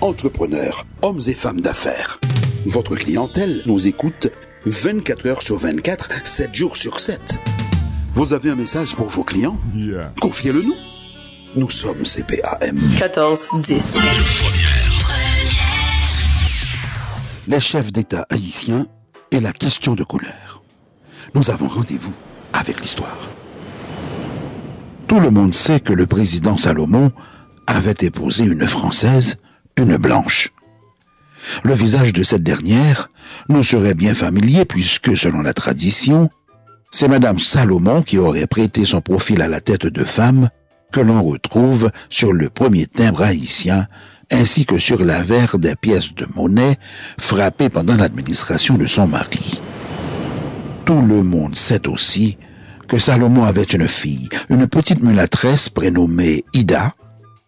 entrepreneurs, hommes et femmes d'affaires. Votre clientèle nous écoute 24 heures sur 24, 7 jours sur 7. Vous avez un message pour vos clients Confiez-le nous. Nous sommes CPAM. 14 10. Les chefs d'État haïtiens et la question de couleur. Nous avons rendez-vous avec l'histoire. Tout le monde sait que le président Salomon avait épousé une Française, une blanche. Le visage de cette dernière nous serait bien familier puisque, selon la tradition, c'est Madame Salomon qui aurait prêté son profil à la tête de femme que l'on retrouve sur le premier timbre haïtien ainsi que sur l'avers des pièces de monnaie frappées pendant l'administration de son mari. Tout le monde sait aussi que Salomon avait une fille, une petite mulâtresse prénommée Ida,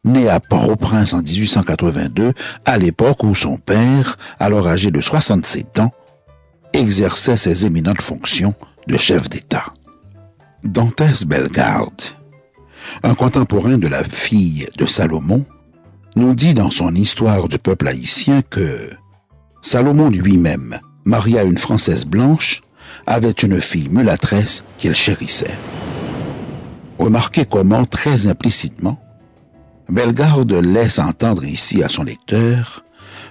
née à Port-au-Prince en 1882, à l'époque où son père, alors âgé de 67 ans, exerçait ses éminentes fonctions de chef d'État. Dantès Bellegarde, un contemporain de la fille de Salomon, nous dit dans son histoire du peuple haïtien que Salomon lui-même, marié à une Française blanche, avait une fille mulâtresse qu'il chérissait. Remarquez comment, très implicitement, Bellegarde laisse entendre ici à son lecteur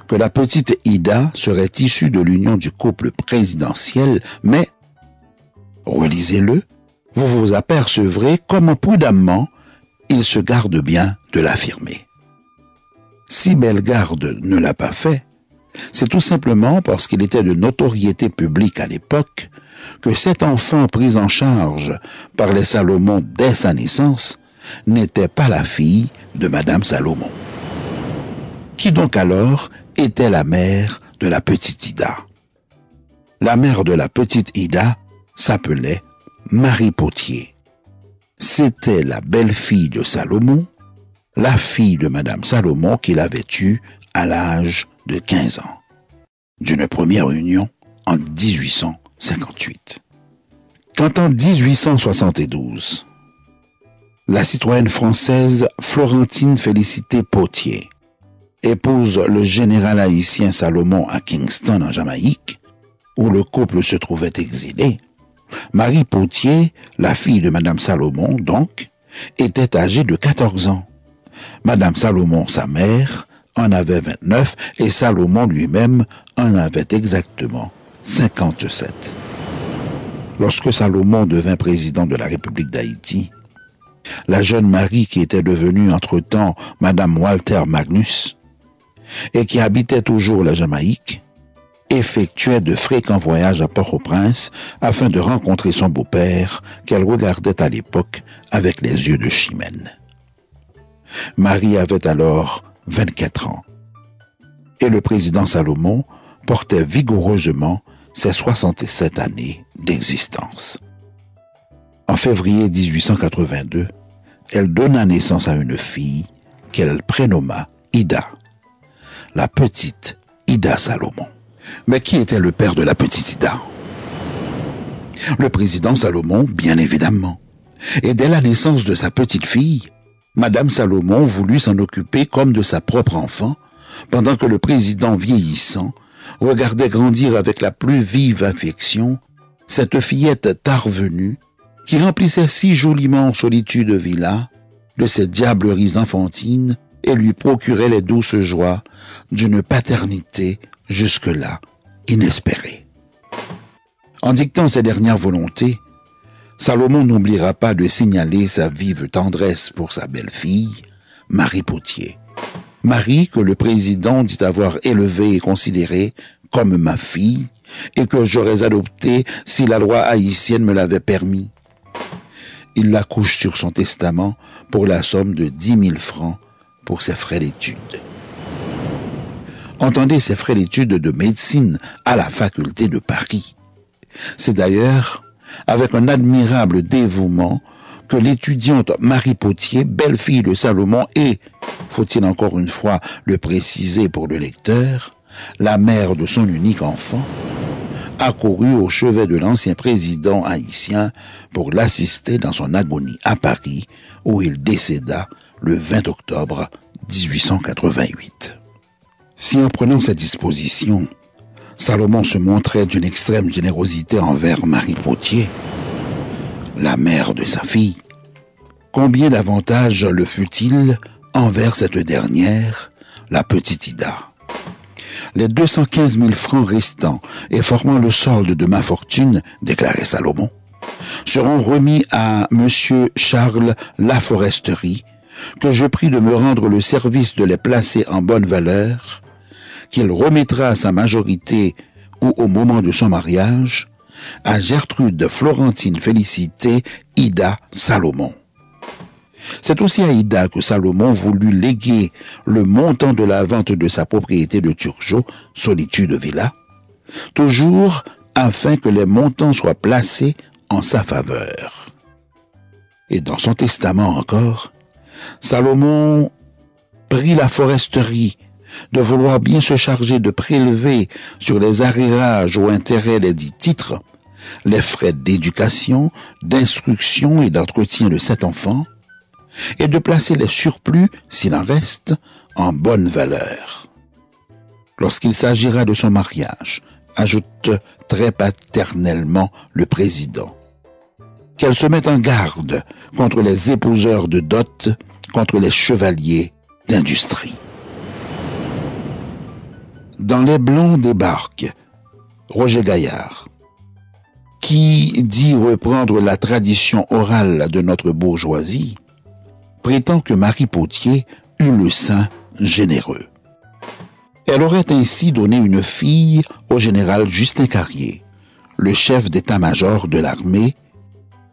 que la petite Ida serait issue de l'union du couple présidentiel, mais, relisez-le, vous vous apercevrez comment prudemment il se garde bien de l'affirmer. Si Bellegarde ne l'a pas fait, c'est tout simplement parce qu'il était de notoriété publique à l'époque que cet enfant pris en charge par les Salomon dès sa naissance n'était pas la fille de Madame Salomon. Qui donc alors était la mère de la petite Ida La mère de la petite Ida s'appelait Marie Potier. C'était la belle-fille de Salomon la fille de Madame Salomon qu'il avait eue à l'âge de 15 ans, d'une première union en 1858. Quand en 1872, la citoyenne française Florentine Félicité Potier épouse le général haïtien Salomon à Kingston en Jamaïque, où le couple se trouvait exilé, Marie Potier, la fille de Madame Salomon donc, était âgée de 14 ans. Madame Salomon, sa mère, en avait 29 et Salomon lui-même en avait exactement 57. Lorsque Salomon devint président de la République d'Haïti, la jeune Marie qui était devenue entre-temps Madame Walter Magnus et qui habitait toujours la Jamaïque, effectuait de fréquents voyages à Port-au-Prince afin de rencontrer son beau-père qu'elle regardait à l'époque avec les yeux de Chimène. Marie avait alors 24 ans. Et le président Salomon portait vigoureusement ses 67 années d'existence. En février 1882, elle donna naissance à une fille qu'elle prénomma Ida, la petite Ida Salomon. Mais qui était le père de la petite Ida? Le président Salomon, bien évidemment. Et dès la naissance de sa petite fille, Madame Salomon voulut s'en occuper comme de sa propre enfant, pendant que le président vieillissant regardait grandir avec la plus vive affection cette fillette tard venue qui remplissait si joliment en solitude villa de ses diableries enfantines et lui procurait les douces joies d'une paternité jusque-là inespérée. En dictant ses dernières volontés, Salomon n'oubliera pas de signaler sa vive tendresse pour sa belle-fille, Marie Potier. Marie que le président dit avoir élevée et considérée comme ma fille et que j'aurais adoptée si la loi haïtienne me l'avait permis. Il la couche sur son testament pour la somme de dix mille francs pour ses frais d'études. Entendez ses frais d'études de médecine à la faculté de Paris. C'est d'ailleurs avec un admirable dévouement que l'étudiante Marie Potier, belle-fille de Salomon et, faut-il encore une fois le préciser pour le lecteur, la mère de son unique enfant, accourut au chevet de l'ancien président haïtien pour l'assister dans son agonie à Paris, où il décéda le 20 octobre 1888. Si en prenant cette disposition, Salomon se montrait d'une extrême générosité envers Marie Potier, la mère de sa fille, combien d'avantages le fut-il envers cette dernière, la petite Ida? Les 215 000 francs restants et formant le solde de ma fortune, déclarait Salomon, seront remis à M. Charles Laforesterie, que je prie de me rendre le service de les placer en bonne valeur qu'il remettra à sa majorité ou au moment de son mariage à Gertrude Florentine Félicité Ida Salomon. C'est aussi à Ida que Salomon voulut léguer le montant de la vente de sa propriété de Turgeau, Solitude Villa, toujours afin que les montants soient placés en sa faveur. Et dans son testament encore, Salomon prit la foresterie de vouloir bien se charger de prélever sur les arrérages ou intérêts des dix titres les frais d'éducation, d'instruction et d'entretien de cet enfant, et de placer les surplus, s'il en reste, en bonne valeur. Lorsqu'il s'agira de son mariage, ajoute très paternellement le président, qu'elle se mette en garde contre les épouseurs de dot, contre les chevaliers d'industrie. Dans Les Blancs débarque Roger Gaillard, qui dit reprendre la tradition orale de notre bourgeoisie, prétend que Marie Potier eut le sein généreux. Elle aurait ainsi donné une fille au général Justin Carrier, le chef d'état-major de l'armée,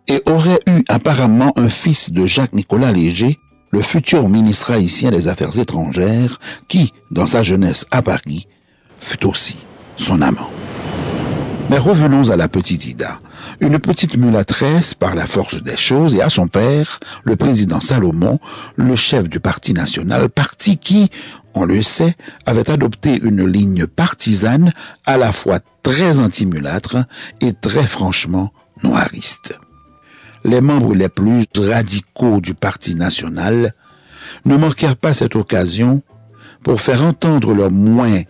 et aurait eu apparemment un fils de Jacques-Nicolas Léger, le futur ministre haïtien des Affaires étrangères, qui, dans sa jeunesse à Paris, fut aussi son amant. Mais revenons à la petite Ida, une petite mulâtresse par la force des choses et à son père, le président Salomon, le chef du Parti national, parti qui, on le sait, avait adopté une ligne partisane à la fois très anti-mulâtre et très franchement noiriste. Les membres les plus radicaux du Parti national ne manquèrent pas cette occasion pour faire entendre leurs moins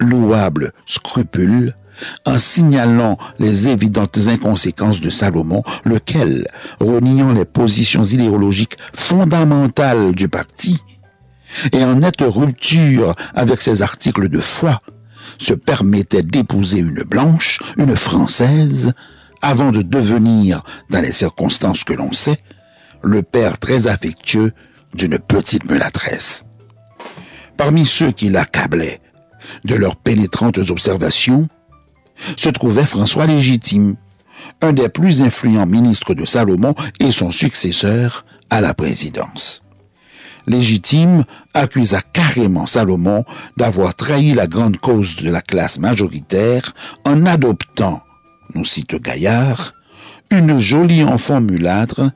louable scrupule en signalant les évidentes inconséquences de Salomon, lequel, reniant les positions idéologiques fondamentales du parti, et en nette rupture avec ses articles de foi, se permettait d'épouser une blanche, une française, avant de devenir, dans les circonstances que l'on sait, le père très affectueux d'une petite melatresse. Parmi ceux qui l'accablaient de leurs pénétrantes observations, se trouvait François Légitime, un des plus influents ministres de Salomon et son successeur à la présidence. Légitime accusa carrément Salomon d'avoir trahi la grande cause de la classe majoritaire en adoptant, nous cite Gaillard, une jolie enfant mulâtre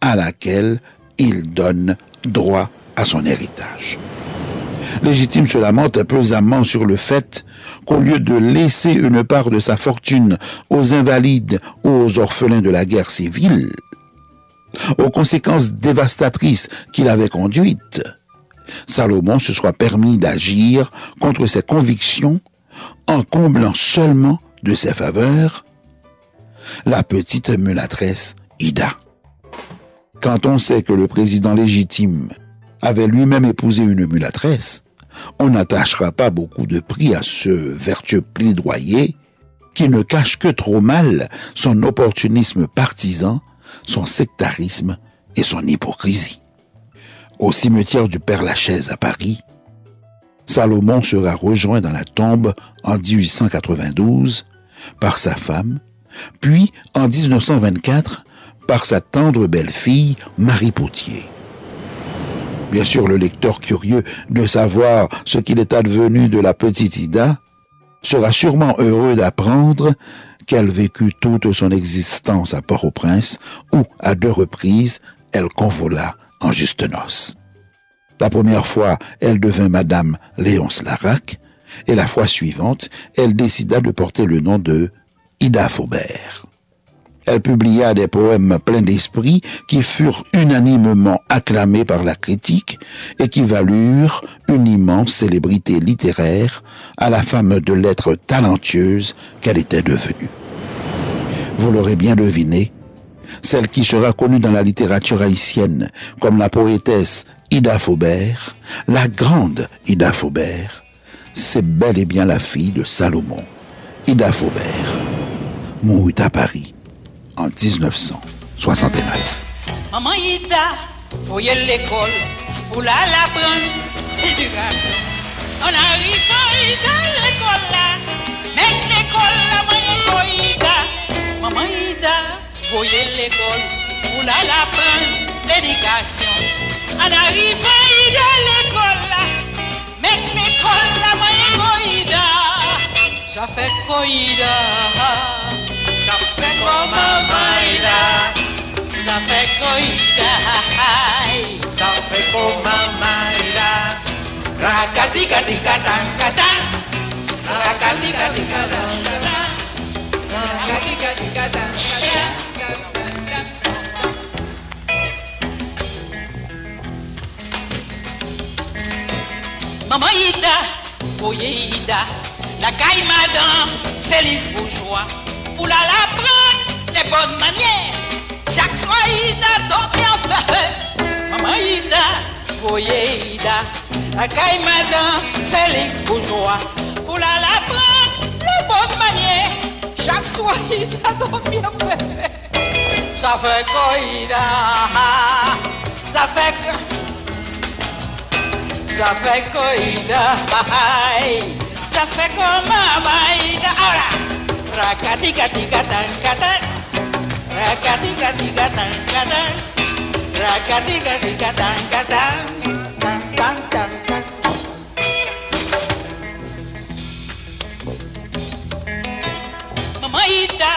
à laquelle il donne droit à son héritage. Légitime se lamente pesamment sur le fait qu'au lieu de laisser une part de sa fortune aux invalides ou aux orphelins de la guerre civile, aux conséquences dévastatrices qu'il avait conduites, Salomon se soit permis d'agir contre ses convictions en comblant seulement de ses faveurs la petite mulâtresse Ida. Quand on sait que le président légitime avait lui-même épousé une mulâtresse, on n'attachera pas beaucoup de prix à ce vertueux plaidoyer qui ne cache que trop mal son opportunisme partisan, son sectarisme et son hypocrisie. Au cimetière du Père Lachaise à Paris, Salomon sera rejoint dans la tombe en 1892 par sa femme, puis en 1924 par sa tendre belle-fille Marie Potier. Bien sûr, le lecteur curieux de savoir ce qu'il est advenu de la petite Ida sera sûrement heureux d'apprendre qu'elle vécut toute son existence à Port-au-Prince, où, à deux reprises, elle convola en juste noces. La première fois, elle devint Madame Léonce Larac, et la fois suivante, elle décida de porter le nom de Ida Faubert. Elle publia des poèmes pleins d'esprit qui furent unanimement acclamés par la critique et qui valurent une immense célébrité littéraire à la femme de lettres talentueuse qu'elle était devenue. Vous l'aurez bien deviné, celle qui sera connue dans la littérature haïtienne comme la poétesse Ida Faubert, la grande Ida Faubert, c'est bel et bien la fille de Salomon, Ida Faubert, mourut à Paris en 1969. Maman Ida, voyez l'école, pour la la prendre. On arrive à l'école là, mais l'école là, maman Ida, maman Ida, voyez l'école, pour la la prendre l'éducation. On arrive à l'école là, mais l'école là, maman Ida, ça fait coïda. Comme Maïda, ça fait coïda, ça fait comme Maïda. Rakatika tika tankata, rakatika tika tankata, rakatika tika tankata. Maman Ida, voyez Ida, la caille madame, Félix Bourgeois, pour la prendre les bonnes manières. Chaque soir, Ida dort bien fait. Maman Ida, voyez Ida, la caille madame, Félix Bourgeois, pour la prendre les bonnes manières. Chaque soir, Ida dort bien fait. Ça fait quoi, Ida? Ça fait quoi? Ça fait coïda, ça fait comme maïda. Ahora, racatica tica tan catan, racatica tica tan catan, racatica tica tan tan. Mamaïda,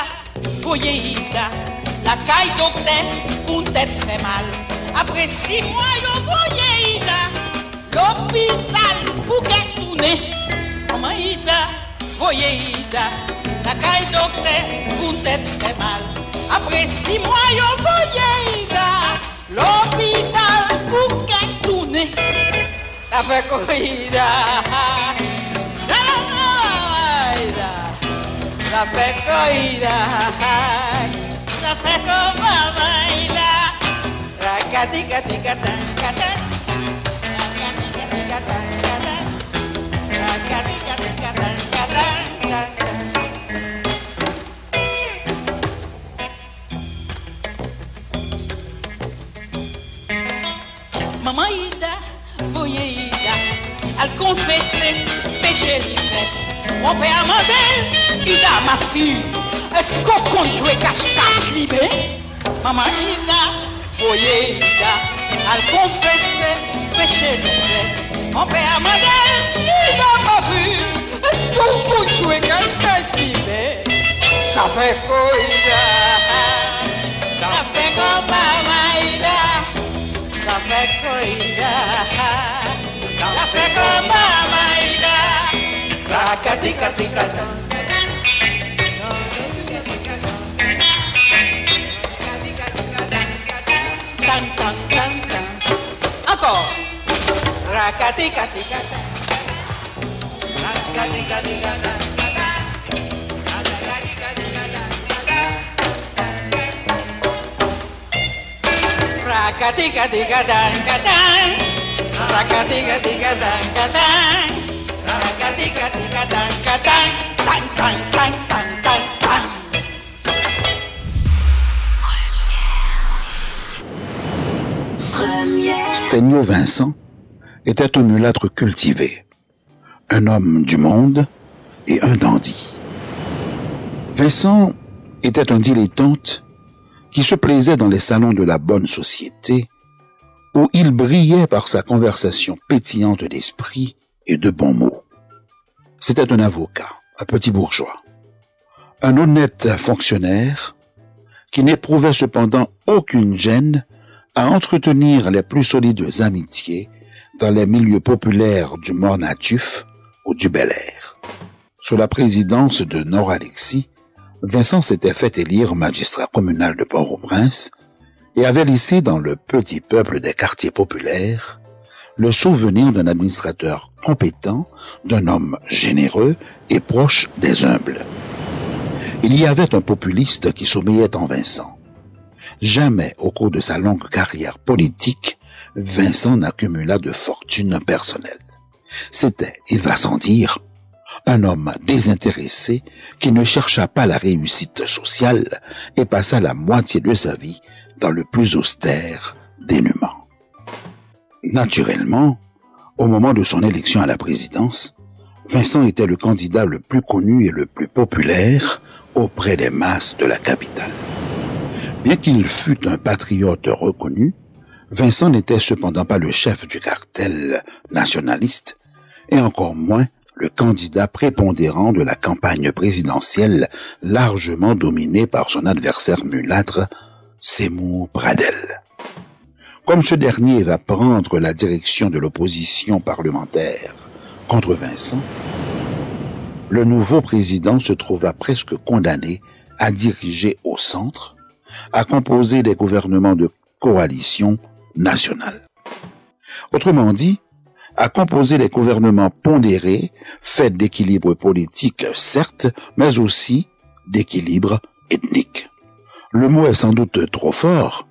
voyeïda, la caille docteur, une tête fait mal. Après six mois, yo voyeïda. L'hôpital pour qu'elle tourne. Maman Ida, voyez Ida, la caille docteur, pour tête fait mal. Après six mois, yo voyez Ida, l'hôpital pour qu'elle tourne. Ça fait quoi Ida? Ça fait quoi Ida? Ça fait quoi Maman Ida? Rakatika tika tan tan. Maman Ida, voyez Ida, elle confessait péché fait. Mon père m'a dit, Ida, ma fille, est-ce qu'on compte jouer cache-cache libé? Maman Ida, voyez Ida, elle confessait péché fait. Mon père m'a dit, Ida, ma fille, est-ce qu'on compte jouer cache-cache libé? Ça fait quoi? Ça fait comme Maman Ida. Ça fait coïda, ça fait comme Maïda, Rakatika tika tan tan tan tan. Encore. Rakatika tika tan. Rakatika tika Stegno Vincent était un mulâtre cultivé, un homme du monde et un dandy. Vincent était un dilettante qui se plaisait dans les salons de la bonne société, où il brillait par sa conversation pétillante d'esprit et de bons mots. C'était un avocat, un petit bourgeois, un honnête fonctionnaire qui n'éprouvait cependant aucune gêne à entretenir les plus solides amitiés dans les milieux populaires du Mort-Natuf ou du Bel Air. Sous la présidence de Nord Alexis, Vincent s'était fait élire magistrat communal de Port-au-Prince et avait laissé dans le petit peuple des quartiers populaires le souvenir d'un administrateur compétent, d'un homme généreux et proche des humbles. Il y avait un populiste qui sommeillait en Vincent. Jamais au cours de sa longue carrière politique, Vincent n'accumula de fortune personnelle. C'était, il va sans dire, un homme désintéressé qui ne chercha pas la réussite sociale et passa la moitié de sa vie dans le plus austère dénuement. Naturellement, au moment de son élection à la présidence, Vincent était le candidat le plus connu et le plus populaire auprès des masses de la capitale. Bien qu'il fût un patriote reconnu, Vincent n'était cependant pas le chef du cartel nationaliste et encore moins le candidat prépondérant de la campagne présidentielle largement dominée par son adversaire mulâtre, Seymour Bradel. Comme ce dernier va prendre la direction de l'opposition parlementaire contre Vincent, le nouveau président se trouva presque condamné à diriger au centre, à composer des gouvernements de coalition nationale. Autrement dit, à composer des gouvernements pondérés, faits d'équilibre politique, certes, mais aussi d'équilibre ethnique. Le mot est sans doute trop fort,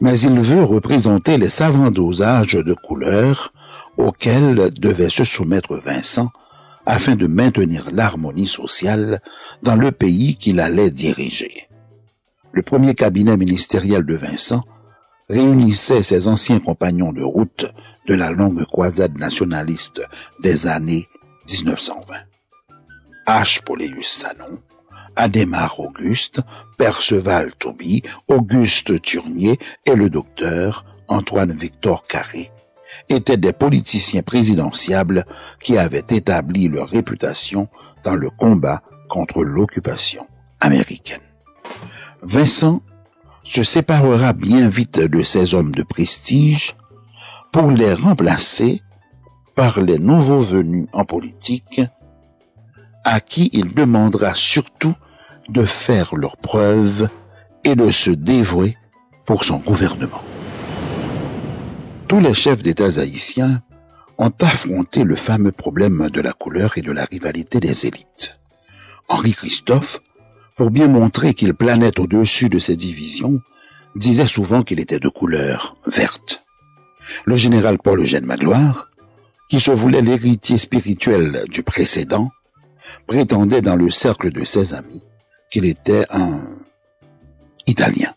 mais il veut représenter les savants dosages de couleurs auxquels devait se soumettre Vincent afin de maintenir l'harmonie sociale dans le pays qu'il allait diriger. Le premier cabinet ministériel de Vincent réunissait ses anciens compagnons de route de la longue croisade nationaliste des années 1920. H. Poléus Sanon, Adhémar Auguste, Perceval Touby, Auguste Turnier et le docteur Antoine Victor Carré étaient des politiciens présidentiables qui avaient établi leur réputation dans le combat contre l'occupation américaine. Vincent se séparera bien vite de ces hommes de prestige pour les remplacer par les nouveaux venus en politique à qui il demandera surtout de faire leurs preuves et de se dévouer pour son gouvernement. Tous les chefs d'État haïtiens ont affronté le fameux problème de la couleur et de la rivalité des élites. Henri Christophe pour bien montrer qu'il planait au-dessus de ces divisions, disait souvent qu'il était de couleur verte. Le général Paul Eugène Magloire, qui se voulait l'héritier spirituel du précédent, prétendait dans le cercle de ses amis qu'il était un Italien.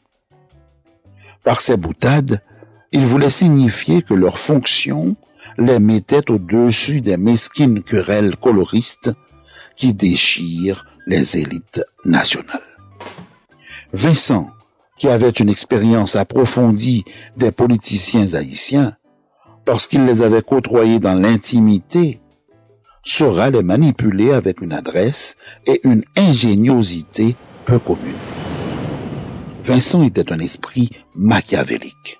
Par ses boutades, il voulait signifier que leur fonction les mettait au-dessus des mesquines querelles coloristes qui déchirent les élites nationales. Vincent, qui avait une expérience approfondie des politiciens haïtiens, parce qu'il les avait côtoyés dans l'intimité, saura les manipuler avec une adresse et une ingéniosité peu communes. Vincent était un esprit machiavélique,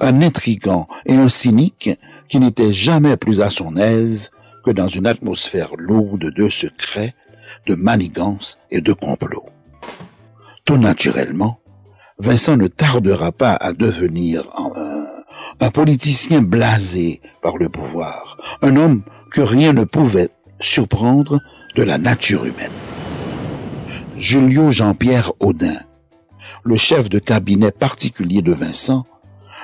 un intrigant et un cynique qui n'était jamais plus à son aise que dans une atmosphère lourde de secrets de manigance et de complot. Tout naturellement, Vincent ne tardera pas à devenir un, politicien blasé par le pouvoir, un homme que rien ne pouvait surprendre de la nature humaine. Julio Jean-Pierre Audin, le chef de cabinet particulier de Vincent,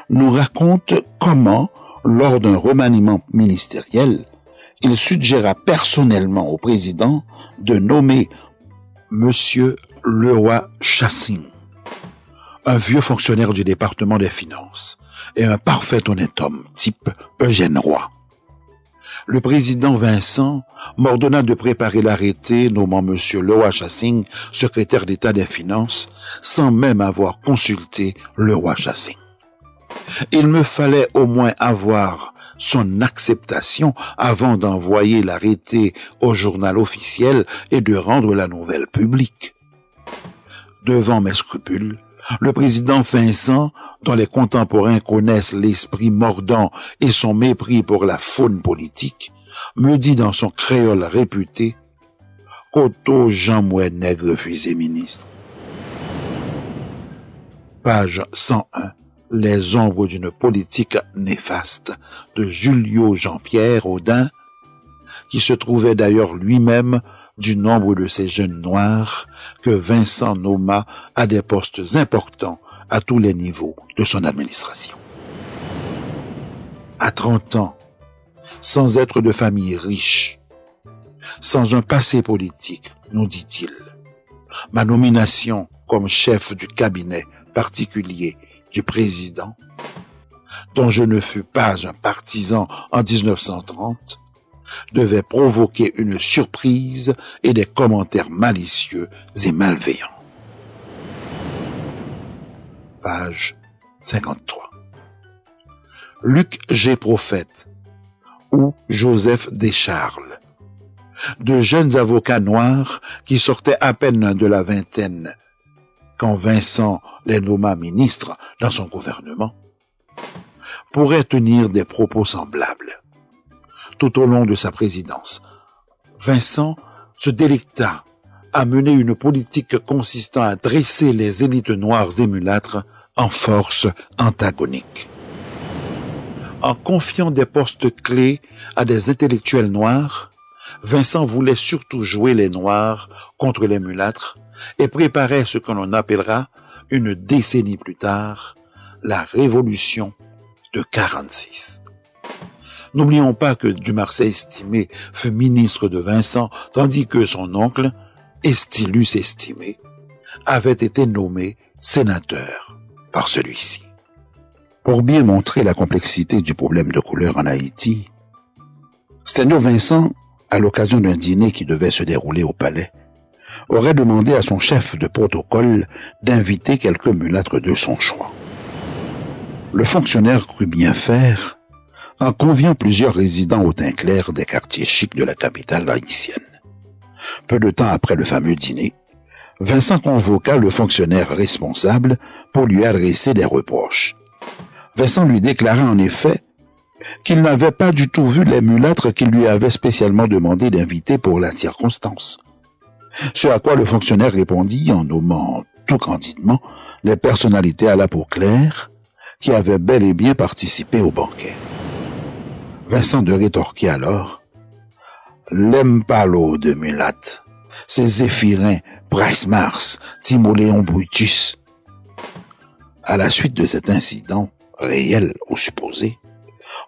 nous raconte comment, lors d'un remaniement ministériel, il suggéra personnellement au président de nommer Monsieur Leroy Chassing, un vieux fonctionnaire du département des finances et un parfait honnête homme, type Eugène Roy. Le président Vincent m'ordonna de préparer l'arrêté nommant Monsieur Leroy Chassing secrétaire d'État des Finances sans même avoir consulté Leroy Chassing. Il me fallait au moins avoir son acceptation avant d'envoyer l'arrêté au journal officiel et de rendre la nouvelle publique. Devant mes scrupules, le président Vincent, dont les contemporains connaissent l'esprit mordant et son mépris pour la faune politique, me dit dans son créole réputé, Koto Jean Mouet Nègre refusé ministre. Page 101. Les ombres d'une politique néfaste de Julio Jean-Pierre Audin, qui se trouvait d'ailleurs lui-même du nombre de ces jeunes noirs que Vincent nomma à des postes importants à tous les niveaux de son administration. À 30 ans, sans être de famille riche, sans un passé politique, nous dit-il, ma nomination comme chef du cabinet particulier du président, dont je ne fus pas un partisan en 1930, devait provoquer une surprise et des commentaires malicieux et malveillants. Page 53. Luc G. Prophète ou Joseph Descharles, de jeunes avocats noirs qui sortaient à peine de la vingtaine quand Vincent les nomma ministres dans son gouvernement, pourraient tenir des propos semblables tout au long de sa présidence. Vincent se délecta à mener une politique consistant à dresser les élites noires et mulâtres en force antagonique. En confiant des postes clés à des intellectuels noirs, Vincent voulait surtout jouer les noirs contre les mulâtres et préparait ce que l'on appellera une décennie plus tard la révolution de 46. N'oublions pas que Dumarsais estimé fut ministre de Vincent, tandis que son oncle, Estilus estimé, avait été nommé sénateur par celui-ci. Pour bien montrer la complexité du problème de couleur en Haïti, Sténio Vincent, à l'occasion d'un dîner qui devait se dérouler au palais, aurait demandé à son chef de protocole d'inviter quelques mulâtres de son choix. Le fonctionnaire crut bien faire en conviant plusieurs résidents au teint clair des quartiers chics de la capitale haïtienne. Peu de temps après le fameux dîner, Vincent convoqua le fonctionnaire responsable pour lui adresser des reproches. Vincent lui déclara en effet qu'il n'avait pas du tout vu les mulâtres qu'il lui avait spécialement demandé d'inviter pour la circonstance. Ce à quoi le fonctionnaire répondit en nommant tout candidement les personnalités à la peau claire qui avaient bel et bien participé au banquet. Vincent de rétorquer alors. L'empalo de Mulat, c'est Zéphirin, Bryce Mars, Timoléon Brutus. À la suite de cet incident, réel ou supposé,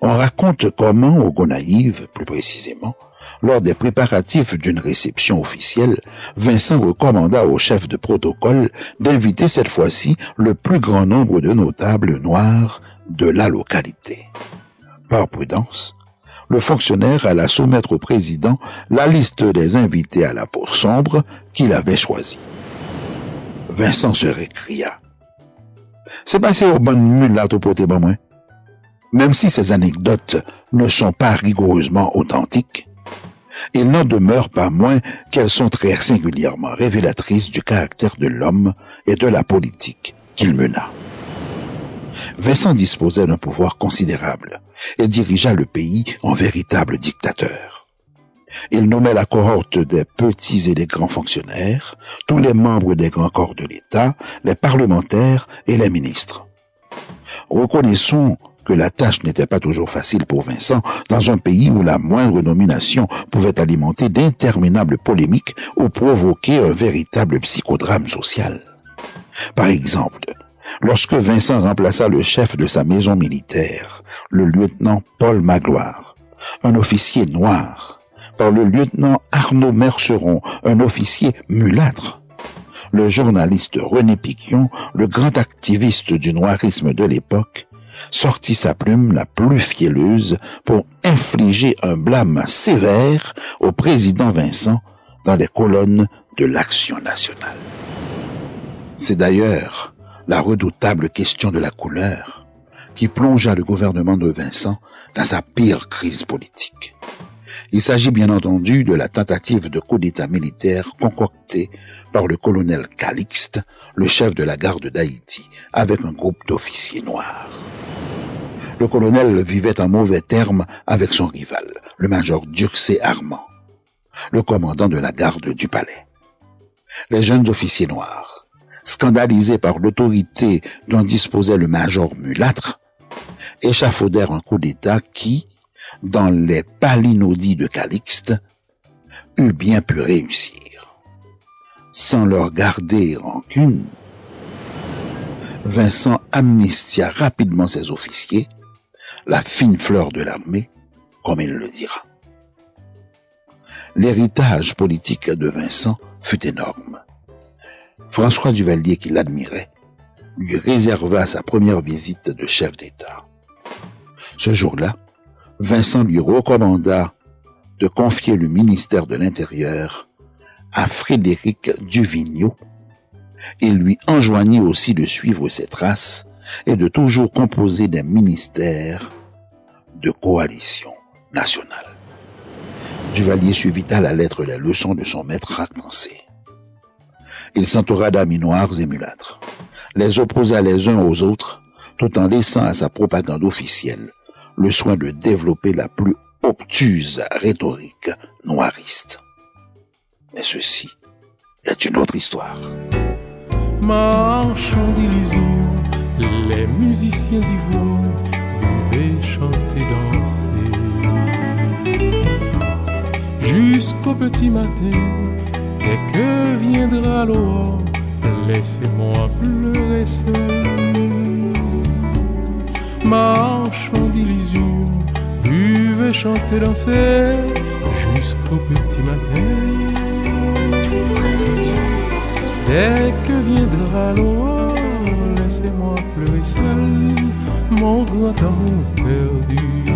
on raconte comment, au Gonaïve, plus précisément, lors des préparatifs d'une réception officielle, Vincent recommanda au chef de protocole d'inviter cette fois-ci le plus grand nombre de notables noirs de la localité. Par prudence, le fonctionnaire alla soumettre au président la liste des invités à la peau sombre qu'il avait choisie. Vincent se récria. C'est passé au bon mulâtre pour tes moins. Même si ces anecdotes ne sont pas rigoureusement authentiques, il n'en demeure pas moins qu'elles sont très singulièrement révélatrices du caractère de l'homme et de la politique qu'il mena. Vincent disposait d'un pouvoir considérable et dirigea le pays en véritable dictateur. Il nommait la cohorte des petits et des grands fonctionnaires, tous les membres des grands corps de l'État, les parlementaires et les ministres. Reconnaissons que la tâche n'était pas toujours facile pour Vincent dans un pays où la moindre nomination pouvait alimenter d'interminables polémiques ou provoquer un véritable psychodrame social. Par exemple, lorsque Vincent remplaça le chef de sa maison militaire, le lieutenant Paul Magloire, un officier noir, par le lieutenant Arnaud Merceron, un officier mulâtre. Le journaliste René Piquion, le grand activiste du noirisme de l'époque, sortit sa plume la plus fielleuse pour infliger un blâme sévère au président Vincent dans les colonnes de l'Action nationale. C'est d'ailleurs la redoutable question de la couleur qui plongea le gouvernement de Vincent dans sa pire crise politique. Il s'agit bien entendu de la tentative de coup d'État militaire concoctée par le colonel Calixte, le chef de la garde d'Haïti, avec un groupe d'officiers noirs. Le colonel vivait en mauvais termes avec son rival, le major Durcé Armand. le commandant de la garde du palais. Les jeunes officiers noirs, scandalisés par l'autorité dont disposait le major mulâtre, échafaudèrent un coup d'État qui, dans les palinodies de Calixte, eût bien pu réussir. Sans leur garder rancune, Vincent amnistia rapidement ses officiers, la fine fleur de l'armée, comme il le dira. L'héritage politique de Vincent fut énorme. François Duvalier, qui l'admirait, lui réserva sa première visite de chef d'État. Ce jour-là, Vincent lui recommanda de confier le ministère de l'Intérieur à Frédéric Duvigneau. Il lui enjoignit aussi de suivre ses traces et de toujours composer des ministères de coalition nationale. Duvalier suivit à la lettre les leçons de son maître Racmancé. Il s'entoura d'amis noirs et mulâtres, les opposa les uns aux autres, tout en laissant à sa propagande officielle le soin de développer la plus obtuse rhétorique noiriste. Mais ceci est une autre histoire. Jusqu'au petit matin, dès que viendra l'aurore, laissez-moi pleurer seul. Marchand d'illusions, buvez, chantez, dansez, jusqu'au petit matin. Dès que viendra l'aurore, laissez-moi pleurer seul, mon grand amour perdu.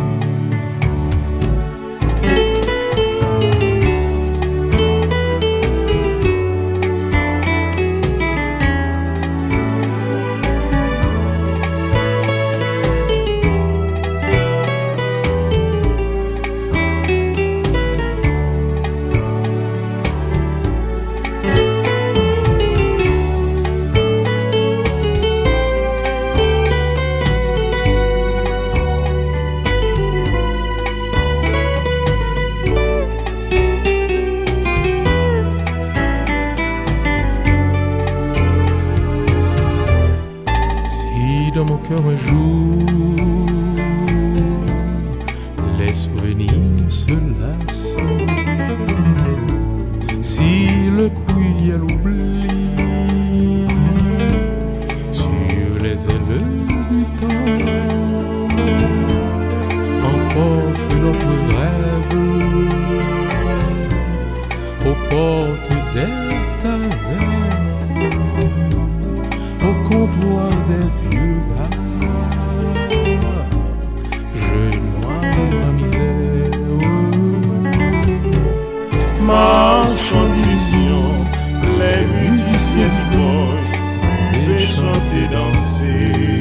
Chanter, danser.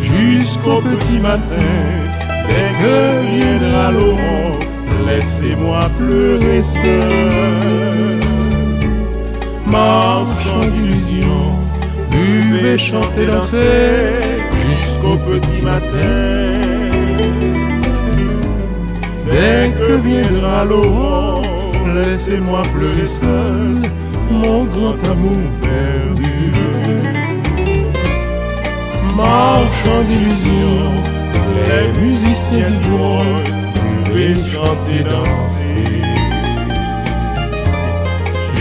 Jusqu'au petit matin, dès que viendra l'aurore, laissez-moi pleurer seul marchand d'illusions, buvez, chantez, dansez jusqu'au petit matin. Dès que viendra l'aurore, laissez-moi pleurer seul, mon grand amour perdu. Marchand d'illusions, les musiciens ivrognes, buvez, chantez, dansez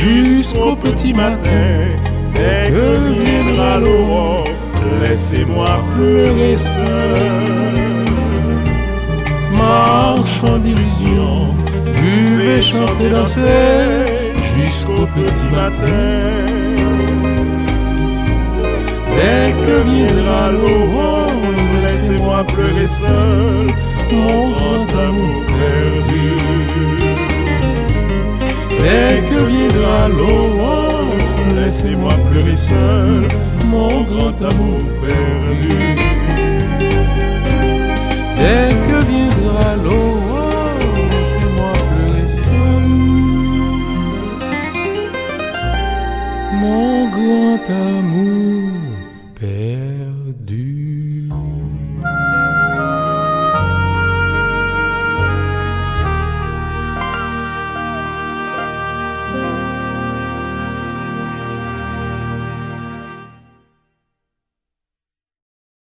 jusqu'au petit matin. Dès que viendra l'aurore, laissez-moi pleurer seul. Marchand d'illusions, buvez, chantez, dansez jusqu'au petit matin. Dès que viendra l'aurore, laissez-moi pleurer seul, mon grand amour perdu. Dès que viendra l'aurore, laissez-moi pleurer seul, mon grand amour perdu. Dès que go.